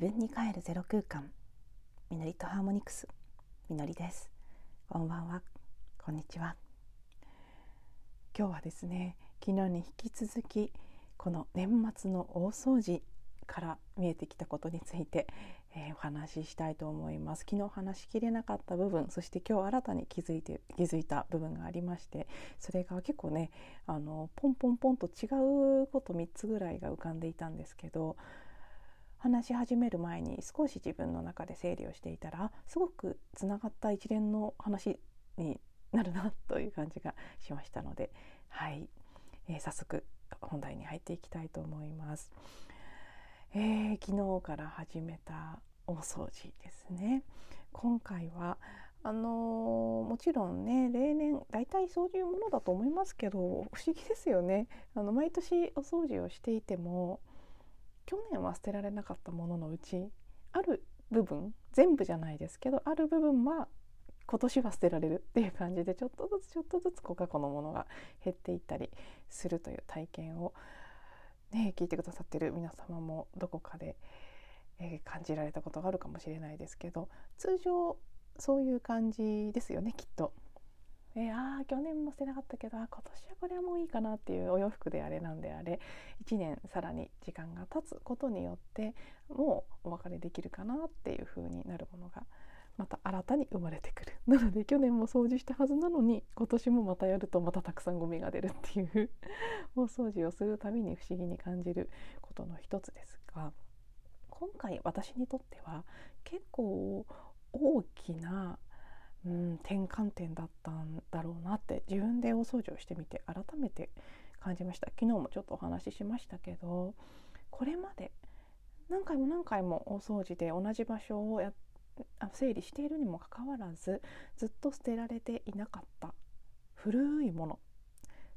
自分に帰るゼロ空間。みのりとハーモニクス。みのりです。こんばんは。こんにちは。今日はですね昨日に引き続きこの年末の大掃除から見えてきたことについて、えー、お話ししたいと思います。昨日話しきれなかった部分そして今日新たに気づいて気づいた部分がありましてそれが結構ねあのポンポンポンと違うこと3つぐらいが浮かんでいたんですけど話し始める前に少し自分の中で整理をしていたらすごくつながった一連の話になるなという感じがしましたので、はい。えー、早速本題に入っていきたいと思います。えー、昨日から始めた大掃除ですね。今回はあのー、もちろんね例年大体そういうものだと思いますけど不思議ですよね。あの毎年お掃除をしていても去年は捨てられなかったもののうちある部分全部じゃないですけどある部分は今年は捨てられるっていう感じでちょっとずつちょっとずつこう過去のものが減っていったりするという体験をね、聞いてくださってる皆様もどこかで、えー、感じられたことがあるかもしれないですけど通常そういう感じですよねきっと。えー、あ去年も捨てなかったけど今年はこれはもういいかなっていうお洋服であれなんであれ1年さらに時間が経つことによってもうお別れできるかなっていう風になるものがまた新たに生まれてくる。なので去年も掃除したはずなのに今年もまたやるとまたたくさんゴミが出るっていう大掃除をするたびに不思議に感じることの一つですが今回私にとっては結構大きな、うん、転換点だったんだろうなって自分で大掃除をしてみて改めて感じました昨日もちょっとお話ししましたけどこれまで何回も何回も大掃除で同じ場所をやって整理しているにもかかわらずずっと捨てられていなかった古いもの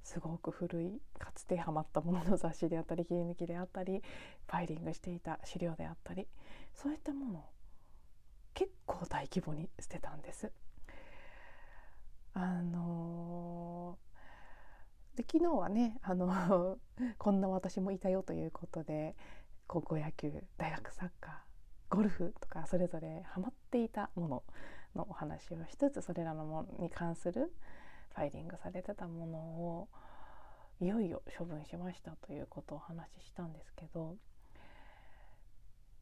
すごく古いかつてハマったものの雑誌であったり切り抜きであったりファイリングしていた資料であったりそういったものを結構大規模に捨てたんです。あのー、で昨日はねあの こんな私もいたよということで高校野球大学サッカーゴルフとかそれぞれハマっていたもののお話をしつつそれらのものに関するファイリングされてたものをいよいよ処分しましたということをお話ししたんですけど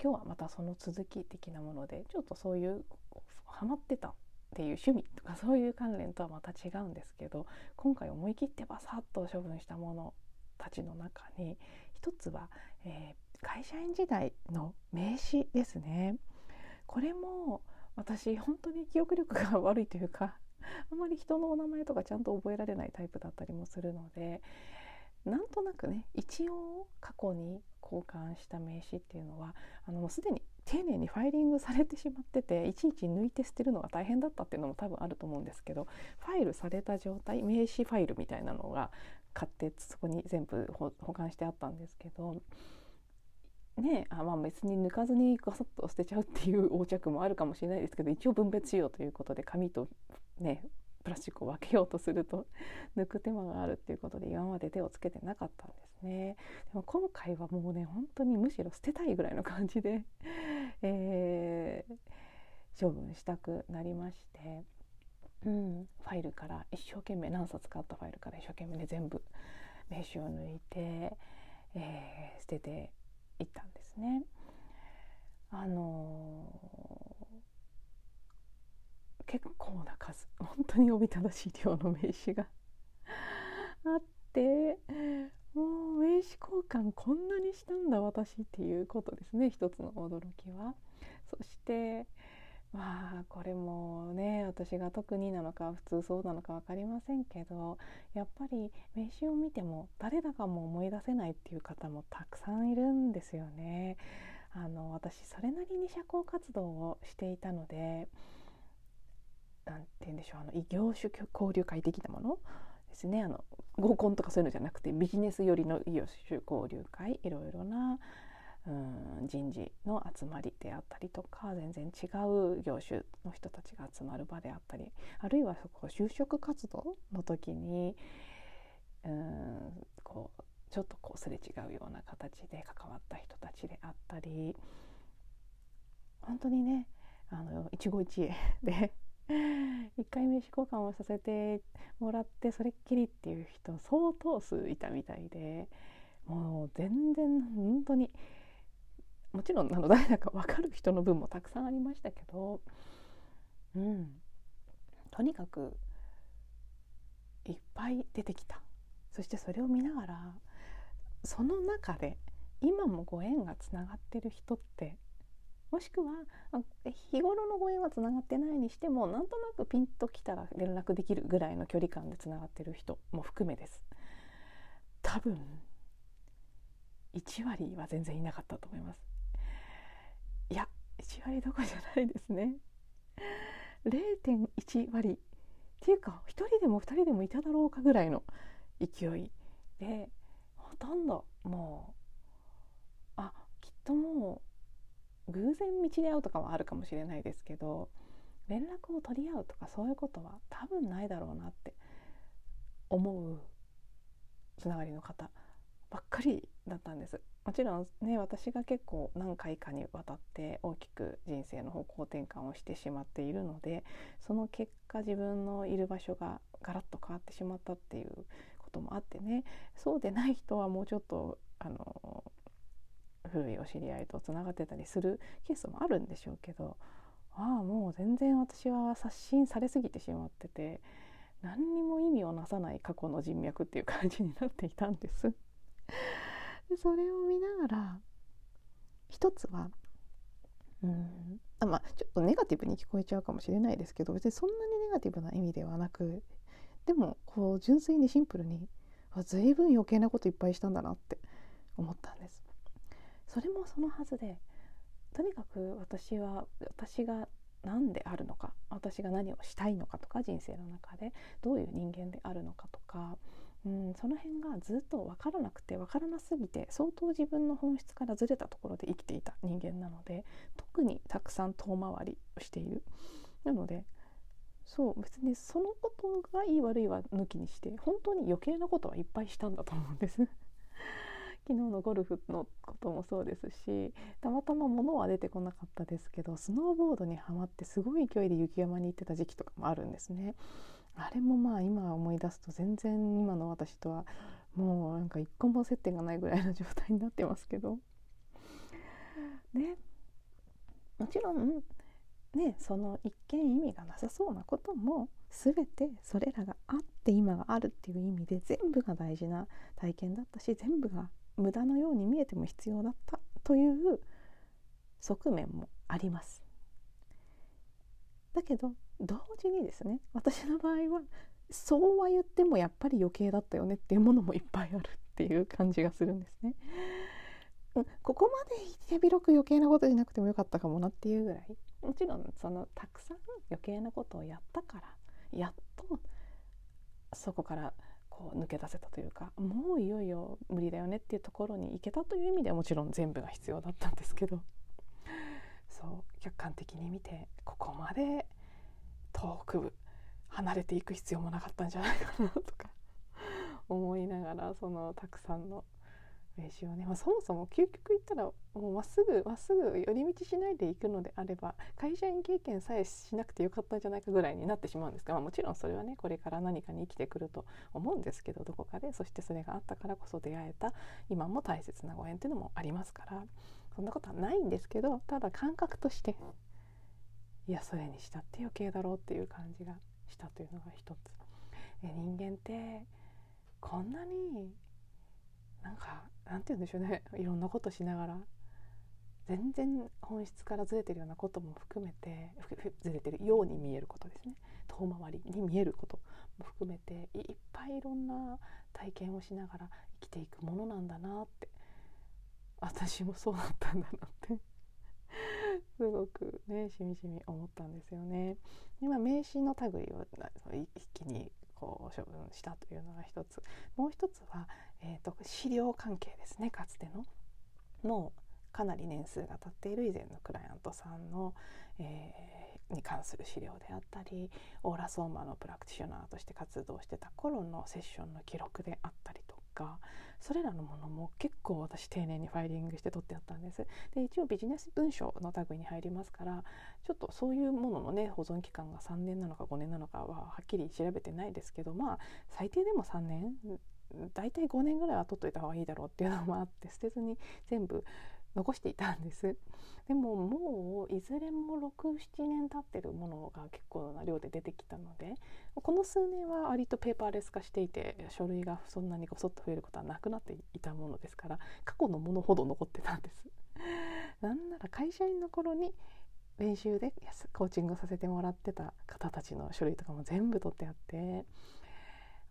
今日はまたその続き的なものでちょっとそういうハマってたっていう趣味とかそういう関連とはまた違うんですけど今回思い切ってバサッと処分したものたちの中に一つは、えー、会社員時代の名刺ですね。これも私本当に記憶力が悪いというかあまり人のお名前とかちゃんと覚えられないタイプだったりもするのでなんとなくね一応過去に交換した名刺っていうのはあのもうすでに丁寧にファイリングされてしまってて いちいち抜いて捨てるのが大変だったっていうのも多分あると思うんですけどファイルされた状態名刺ファイルみたいなのが買ってそこに全部保管してあったんですけどねあまあ別に抜かずにガサッと捨てちゃうっていう横着もあるかもしれないですけど一応分別しようということで紙とねプラスチックを分けようとすると 抜く手間があるっていうことで今まで手をつけてなかったんですね。でも今回はもうね本当にむしろ捨てたいぐらいの感じで、えー、処分したくなりまして、うん、ファイルから一生懸命何冊かあったファイルから一生懸命ね全部名刺を抜いて、えー、捨てていったんですね。あのー、結構な数本当におびただしい量の名刺があってもう名刺交換こんなにしたんだ私っていうことですね一つの驚きは。そしてまあこれもね私が特になのか普通そうなのか分かりませんけどやっぱり名刺を見ても誰だかも思い出せないっていう方もたくさんいるんですよね。あの私それなりに社交活動をしていたので何て言うんでしょうあの異業種交流会的なものですね。あの合コンとかそういうのじゃなくてビジネス寄りの異業種交流会いろいろなうん人事の集まりであったりとか全然違う業種の人たちが集まる場であったりあるいはそこ就職活動の時にうんこうちょっとこうすれ違うような形で関わった人たちであったり本当にねあの一期一会で 一回名刺交換をさせてもらってそれっきりっていう人相当数いたみたいでもう全然本当にもちろんあの誰だか分かる人の分もたくさんありましたけど、うん、とにかくいっぱい出てきた。そしてそれを見ながらその中で今もご縁がつながってる人ってもしくは日頃のご縁はつながってないにしてもなんとなくピンときたら連絡できるぐらいの距離感でつながってる人も含めです。多分1割は全然いなかったと思います。いや1割どころじゃないですね。0.1割っていうか1人でも2人でもいただろうかぐらいの勢いでほとんどもうあきっともう偶然道で会うとかはあるかもしれないですけど連絡を取り合うとかそういうことは多分ないだろうなって思うつながりの方ばっかりだったんです。もちろんね私が結構何回かにわたって大きく人生の方向転換をしてしまっているのでその結果自分のいる場所がガラッと変わってしまったっていうこともあってね。そうでない人はもうちょっとあの古いお知り合いとつながってたりするケースもあるんでしょうけどああもう全然私は刷新されすぎてしまってて何にも意味をなさない過去の人脈っていう感じになっていたんです。でそれを見ながら一つはうんあまあちょっとネガティブに聞こえちゃうかもしれないですけど別にそんなにネガティブな意味ではなくでもこう純粋にシンプルにあ随分余計なこといっぱいしたんだなって思ったんです。それもそのはずでとにかく私は私が何であるのか私が何をしたいのかとか人生の中でどういう人間であるのかとかうん、その辺がずっと分からなくて分からなすぎて相当自分の本質からずれたところで生きていた人間なので特にたくさん遠回りをしている。なのでそう別にそのことがいい悪いは抜きにして本当に余計なことはいっぱいしたんだと思うんです。昨日のゴルフのこともそうですしたまたま物は出てこなかったですけどスノーボードにはまってすごい勢いで雪山に行ってた時期とかもあるんですね。あれもまあ今思い出すと全然今の私とはもうなんか一個も接点がないぐらいの状態になってますけどねもちろんねその一見意味がなさそうなことも全てそれらがあって今があるっていう意味で全部が大事な体験だったし全部が無駄のように見えても必要だったという側面もあります。だけど同時にですね私の場合はそうは言ってもやっぱり余計だったよねっていうものもいっぱいあるっていう感じがするんですね。うん、ここまで手広く余計なことじゃなくてもよかったかもなっていうぐらいもちろんそのたくさん余計なことをやったからやっとそこからこう抜け出せたというかもういよいよ無理だよねっていうところに行けたという意味ではもちろん全部が必要だったんですけどそう客観的に見てここまで遠く離れていく必要もなかったんじゃないかなとか思いながらそのたくさんの名刺をね、まあ、そもそも究極言ったらもうまっすぐまっすぐ寄り道しないで行くのであれば会社員経験さえしなくてよかったんじゃないかぐらいになってしまうんですが、まあ、もちろんそれはねこれから何かに生きてくると思うんですけどどこかでそしてそれがあったからこそ出会えた今も大切なご縁っていうのもありますからそんなことはないんですけどただ感覚としていやそれにしたって余計だろうっていう感じがしたというのが一つ。え人間ってこんなになんかなんて言うんでしょうね。いろんなことしながら。全然本質からずれてるようなことも含めてずれてる。ように見えることですね。遠回りに見えることも含めていっぱいいろんな体験をしながら生きていくものなんだなって。私もそうだったんだなって。すごくねしみじみ思ったんですよね。今名刺の類を一気にこう処分したというのが一つ。もう一つは、えーと、資料関係ですねかつての。もうかなり年数が経っている以前のクライアントさんの、えー、に関する資料であったりオーラソーマのプラクティショナーとして活動してた頃のセッションの記録であったりとかそれらのものも結構私丁寧にファイリングして取ってあったんです。で一応ビジネス文書の類に入りますからちょっとそういうもののね保存期間が3年なのか5年なのかははっきり調べてないですけどまあ最低でも3年大体5年ぐらいは取っといた方がいいだろうっていうのもあって 捨てずに全部残していたんです。でももういずれも67年経ってるものが結構な量で出てきたのでこの数年は割とペーパーレス化していて書類がそんなにごそっと増えることはなくなっていたものですから過去のものほど残ってたんです。なんなら会社員の頃に練習でコーチングさせてもらってた方たちの書類とかも全部取ってあって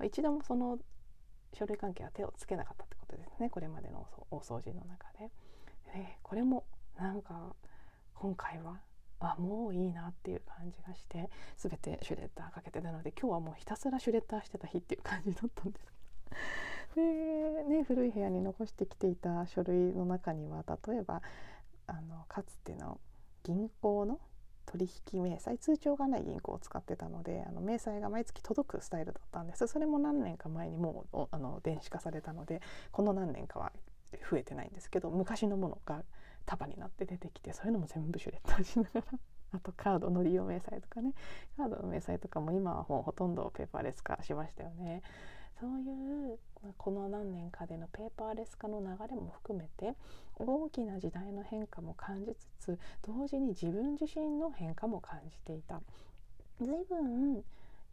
一度もその書類関係は手をつけなかったってことですねこれまでの大掃除の中で。でこれもなんか今回はあもういいなっていう感じがして全てシュレッダーかけてたので今日はもうひたすらシュレッダーしてた日っていう感じだったんですけどで、ね、古い部屋に残してきていた書類の中には例えばあのかつての銀行の取引明細通帳がない銀行を使ってたのであの明細が毎月届くスタイルだったんですそれも何年か前にもうあの電子化されたのでこの何年かは増えてないんですけど昔のものが束になって出てきてそういうのも全部シュレッダーしながら あとカードの利用明細とかねカードの明細とかも今はもうほとんどペーパーレス化しましたよね。そういうこの何年かでのペーパーレス化の流れも含めて大きな時代の変化も感じつつ同時に自分自身の変化も感じていた。随分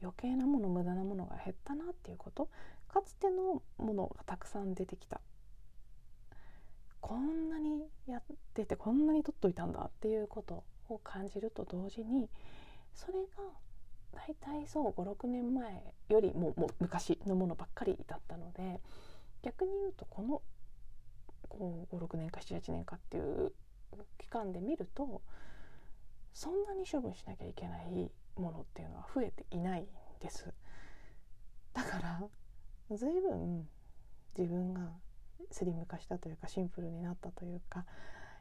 余計なもの無駄なものが減ったなっていうことかつてのものがたくさん出てきた。こんなにやっててこんなに取っといたんだっていうことを感じると同時にそれが大体そう56年前よりももう昔のものばっかりだったので逆に言うとこの56年か78年かっていう期間で見るとそんなに処分しなきゃいけないものっていうのは増えていないんです。だから随分自分がスリム化したというかシンプルになったというか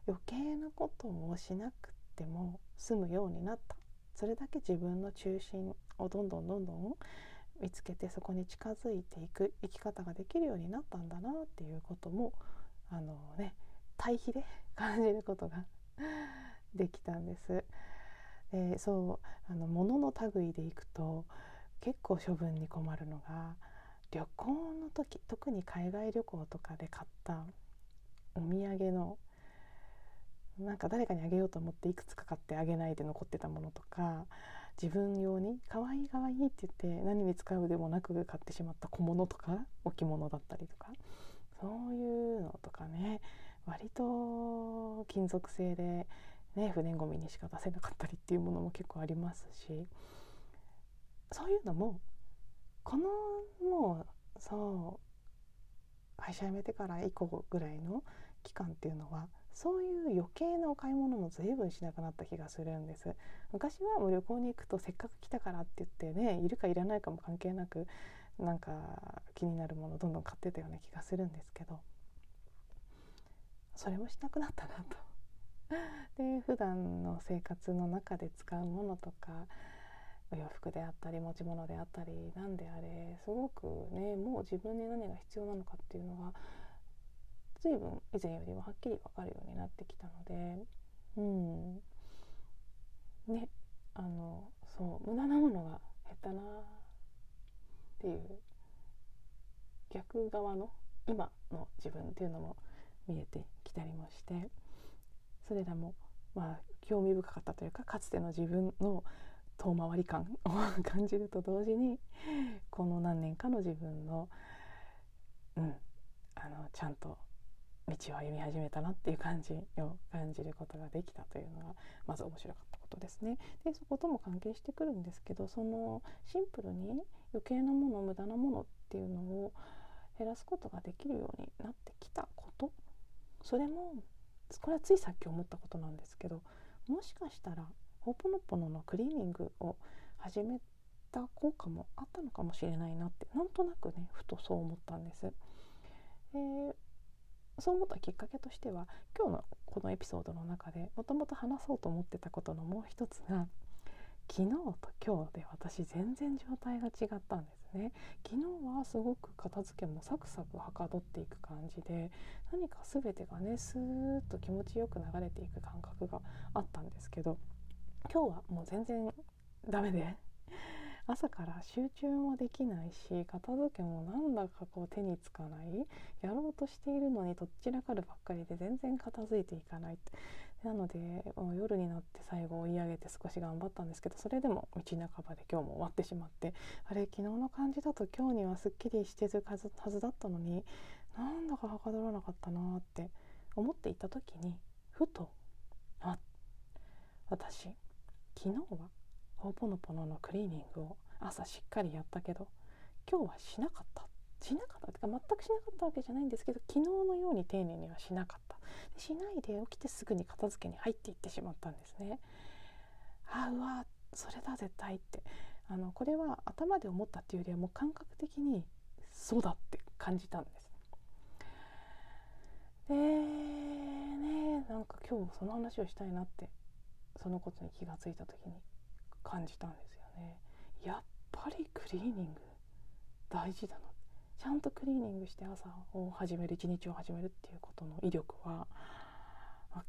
余計なことをしなくても済むようになった。それだけ自分の中心をどんどんどんどん見つけてそこに近づいていく生き方ができるようになったんだなっていうこともあのね対比で感じることが できたんです。でそうあの物の類でいくと結構処分に困るのが旅行の時特に海外旅行とかで買ったお土産のなんか誰かにあげようと思っていくつか買ってあげないで残ってたものとか自分用に「かわいいかわいい」って言って何に使うでもなく買ってしまった小物とか置物だったりとかそういうのとかね割と金属製で、ね、不燃ごみにしか出せなかったりっていうものも結構ありますしそういうのもこのもうそう会社辞めてから以降ぐらいの期間っていうのはそういう余計なお買い物も随分しなくなった気がするんです。昔はもう旅行に行くとせっかく来たからって言ってねいるかいらないかも関係なくなんか気になるものどんどん買ってたような気がするんですけど。それもしなくなったなと。で普段の生活の中で使うものとかお洋服であったり持ち物であったり何であれすごくねもう自分に何が必要なのかっていうのが随分以前よりもはっきり分かるようになってきたので。うん。ねあのそう無駄なものが減ったな。っていう逆側の今の自分っていうのも見えてきたりもしてそれらもまあ興味深かったというかかつての自分の遠回り感を感じると同時にこの何年かの自分の,、うん、あのちゃんと道を歩み始めたなっていう感じを感じることができたというのがまず面白かったことですね。でそことも関係してくるんですけどそのシンプルに余計なもの無駄なものっていうのを減らすことができるようになってきたことそれもこれはついさっき思ったことなんですけどもしかしたらホーポノポのクリーニングを始めた効果もあったのかもしれないなってなんとなくねふとそう思ったんです。えー、そう思ったきっかけとしては今日のこのエピソードの中でもともと話そうと思ってたことのもう一つが昨日と今日で私全然状態が違ったんですね。昨日はすごく片付けもサクサクはかどっていく感じで何か全てがねスーッと気持ちよく流れていく感覚があったんですけど今日はもう全然ダメで朝から集中もできないし片付けもなんだかこう手につかない。やろうとしているのにどっちらかるばっかりで全然片付いていかない。なのでもう夜になって最後追い上げて少し頑張ったんですけどそれでも道半ばで今日も終わってしまってあれ昨日の感じだと今日にはすっきりしてるはずはずだったのになんだかはかどらなかったなって思っていた時にふとあ私昨日はほぽのぽののクリーニングを朝しっかりやったけど今日はしなかった。しなかった。ってか全くしなかったわけじゃないんですけど昨日のように丁寧にはしなかった。しないで起きてすぐに片付けに入っていってしまったんですね。あうわそれだ絶対って。あのこれは頭で思ったっていうよりはもう感覚的にそうだって感じたんです。でねなんか今日その話をしたいなってそのことに気がついた時に。感じたんですよね。やっぱりクリーニング大事だな。ちゃんとクリーニングして朝を始める一日を始めるっていうことの威力は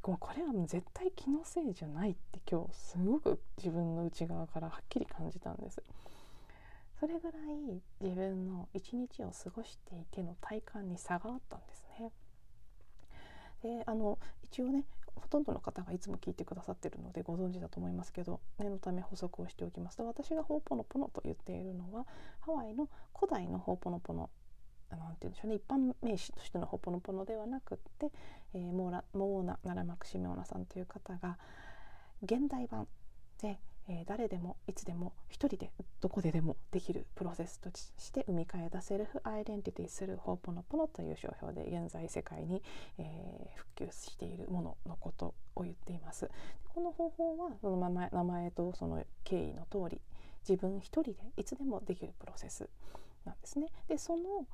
これは絶対気のせいじゃないって今日すごく自分の内側からはっきり感じたんです。それぐらい自分の一日を過ごしていての体感に差があったんですね。であの一応ねほとんどの方がいつも聞いてくださってるのでご存知だと思いますけど念のため補足をしておきます。と私がホーポノポノと言っているのはハワイの古代のホーポノポノなんて言うんでしょうね。一般名詞としてのホポノポノではなくって、えー、モーラモーナ・ナラマクシメオナさんという方が現代版で、えー、誰でもいつでも一人でどこででもできるプロセスとして生み替えたセルフアイデンティティするホーポノポノという商標で現在世界に、えー、普及しているもののことを言っています。この方法はその名前名前とその経緯の通り自分一人でいつでもできるプロセスなんですね。でその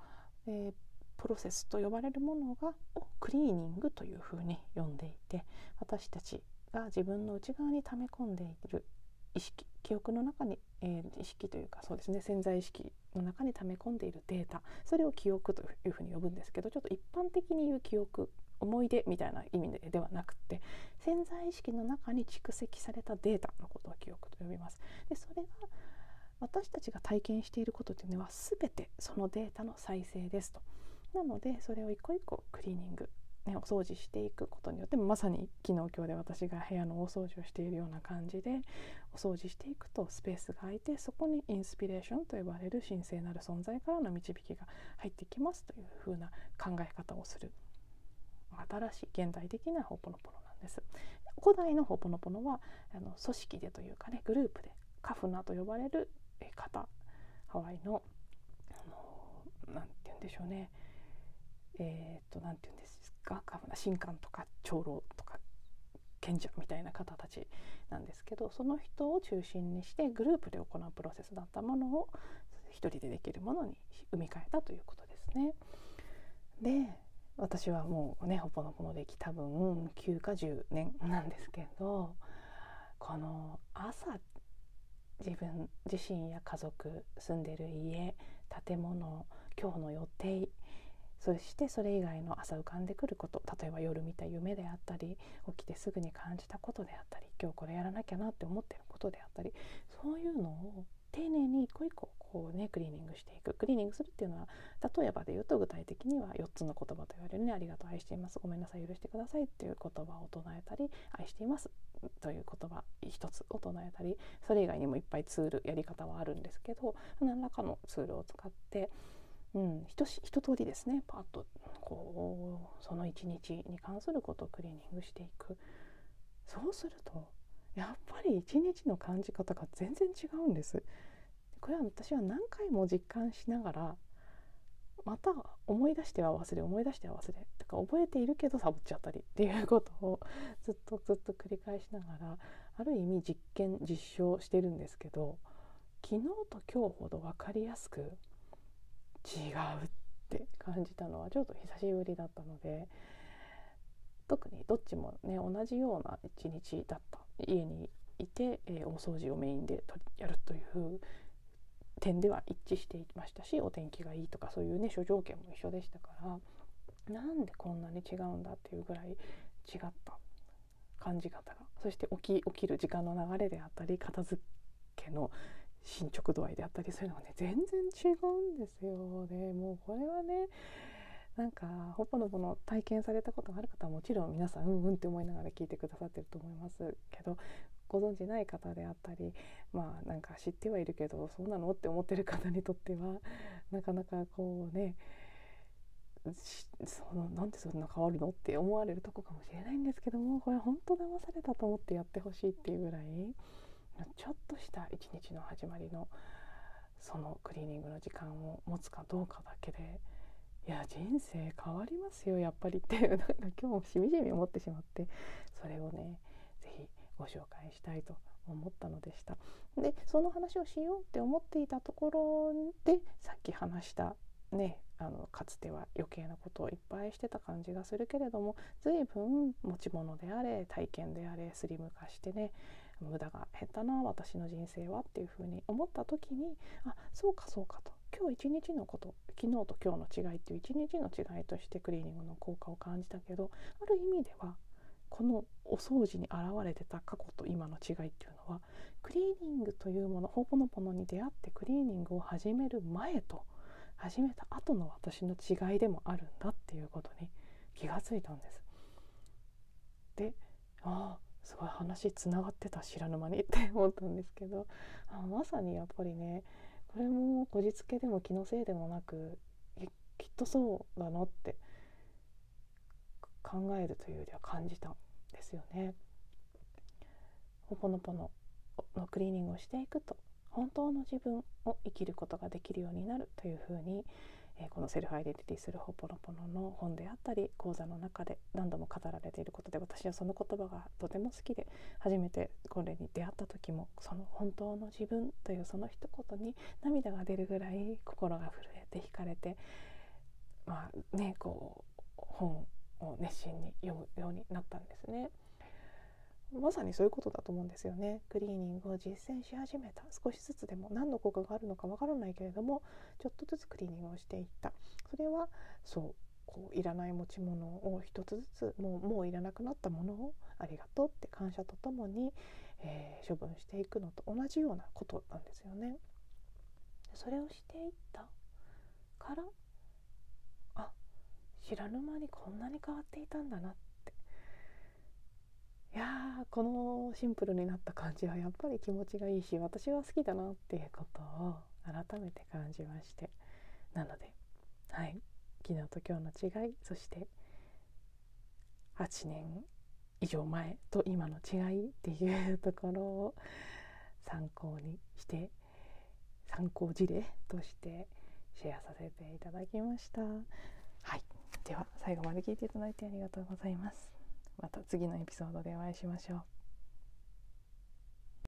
えー、プロセスと呼ばれるものがをクリーニングというふうに呼んでいて私たちが自分の内側に溜め込んでいる意識記憶の中に、えー、意識というかそうですね潜在意識の中に溜め込んでいるデータそれを記憶というふうに呼ぶんですけどちょっと一般的に言う記憶思い出みたいな意味でではなくて潜在意識の中に蓄積されたデータのことを記憶と呼びます。でそれが私たちが体験していることというのは全てそのデータの再生ですと。なのでそれを一個一個クリーニング、ね、お掃除していくことによってまさに昨日今日で私が部屋の大掃除をしているような感じでお掃除していくとスペースが空いてそこにインスピレーションと呼ばれる神聖なる存在からの導きが入ってきますというふうな考え方をする。新しい現代的なホポノポノなんです。古代のホポノポノはあの組織でというかねグループでカフナと呼ばれる方ハワイの何て言うんでしょうね。えっ、ー、と何て言うんです。神官とか長老とか賢者みたいな方たちなんですけどその人を中心にしてグループで行うプロセスだったものを一人でできるものに生み変えたということですね。で私はもうねほぼのぼの歴多分9か10年なんですけどこの朝自分自身や家族住んでる家建物今日の予定そしてそれ以外の朝浮かんでくること例えば夜見た夢であったり起きてすぐに感じたことであったり今日これやらなきゃなって思ってることであったりそういうのを丁寧に一個一個こうねクリーニングしていく。クリーニングするっていうのは例えばで言うと具体的には4つの言葉と言われるね「ありがとう愛しています。ごめんなさい許してください」っていう言葉を唱えたり「愛しています」という言葉一つを唱えたりそれ以外にもいっぱいツールやり方はあるんですけど何らかのツールを使って、うん、一一通りですねパッとこうその一日に関することをクリーニングしていくそうするとやっぱり一日の感じ方が全然違うんです。これは私は何回も実感しながらまた思い出しては忘れ思い出しては忘れとか覚えているけどサボっちゃったりっていうことをずっとずっと繰り返しながらある意味実験実証してるんですけど昨日と今日ほど分かりやすく違うって感じたのはちょっと久しぶりだったので特にどっちもね同じような一日だった。家にいて、えー、大掃除をメインでやるという点では一致していましたしお天気がいいとかそういうね諸条件も一緒でしたからなんでこんなに違うんだっていうぐらい違った感じ方が。そして起き起きる時間の流れであったり片付けの進捗度合いであったりそういうのがね全然違うんですよ。ねもうこれはねなんかほぽのぽの体験されたことがある方はもちろん皆さんうんうんって思いながら聞いてくださってると思います。けどご存じない方であったりまあなんか知ってはいるけどそうなのって思ってる方にとってはなかなかこうねそのなんでそんな変わるのって思われるとこかもしれないんですけどもこれ本当騙されたと思ってやってほしいっていうぐらいちょっとした一日の始まりのそのクリーニングの時間を持つかどうかだけでいや人生変わりますよやっぱりっていうなんか今日もしみじみ思ってしまってそれをね 是非ご紹介したいと思ったのでした。でその話をしようって思っていたところでさっき話したねあのかつては余計なことをいっぱいしてた感じがするけれども随分持ち物であれ体験であれスリム化してね無駄が減ったな私の人生はっていうふうに思った時にあそうかそうかと今日一日のこと昨日と今日の違いっていう一日の違いとしてクリーニングの効果を感じたけどある意味ではこのお掃除に現れてた過去と今の違いっていうのはクリーニングというものほぼのものに出会ってクリーニングを始める前と始めた後の私の違いでもあるんだっていうことに気がついたんです。でああすごい話つながってた知らぬ間にって思ったんですけどあまさにやっぱりねこれもこじつけでも気のせいでもなくきっとそうだなって考えるというよりは感じたんですよね。ほぽのぽののクリーニングをしていくと本当の自分を生きることができるようになるというふうに、えー、このセルフアイデンティティするほぽのぽのの本であったり講座の中で何度も語られていることで私はその言葉がとても好きで初めてこれに出会った時もその本当の自分というその一言に涙が出るぐらい心が震えて惹かれてまあねこう本を熱心に読むようになったんですね。まさにそういうことだと思うんですよね。クリーニングを実践し始めた。少しずつでも何の効果があるのかわからないけれどもちょっとずつクリーニングをしていった。それはそうこういらない持ち物を一つずつもうもういらなくなったものをありがとうって感謝とともに、えー、処分していくのと同じようなことなんですよね。それをしていったからあ知らぬ間にこんなに変わっていたんだなってやーこのシンプルになった感じはやっぱり気持ちがいいし私は好きだなっていうことを改めて感じまして。なのではい。昨日と今日の違いそして8年以上前と今の違いっていうところを参考にして参考事例としてシェアさせていただきました。はい。では最後まで聞いていただいてありがとうございます。また次のエピソードでお会いしましょう。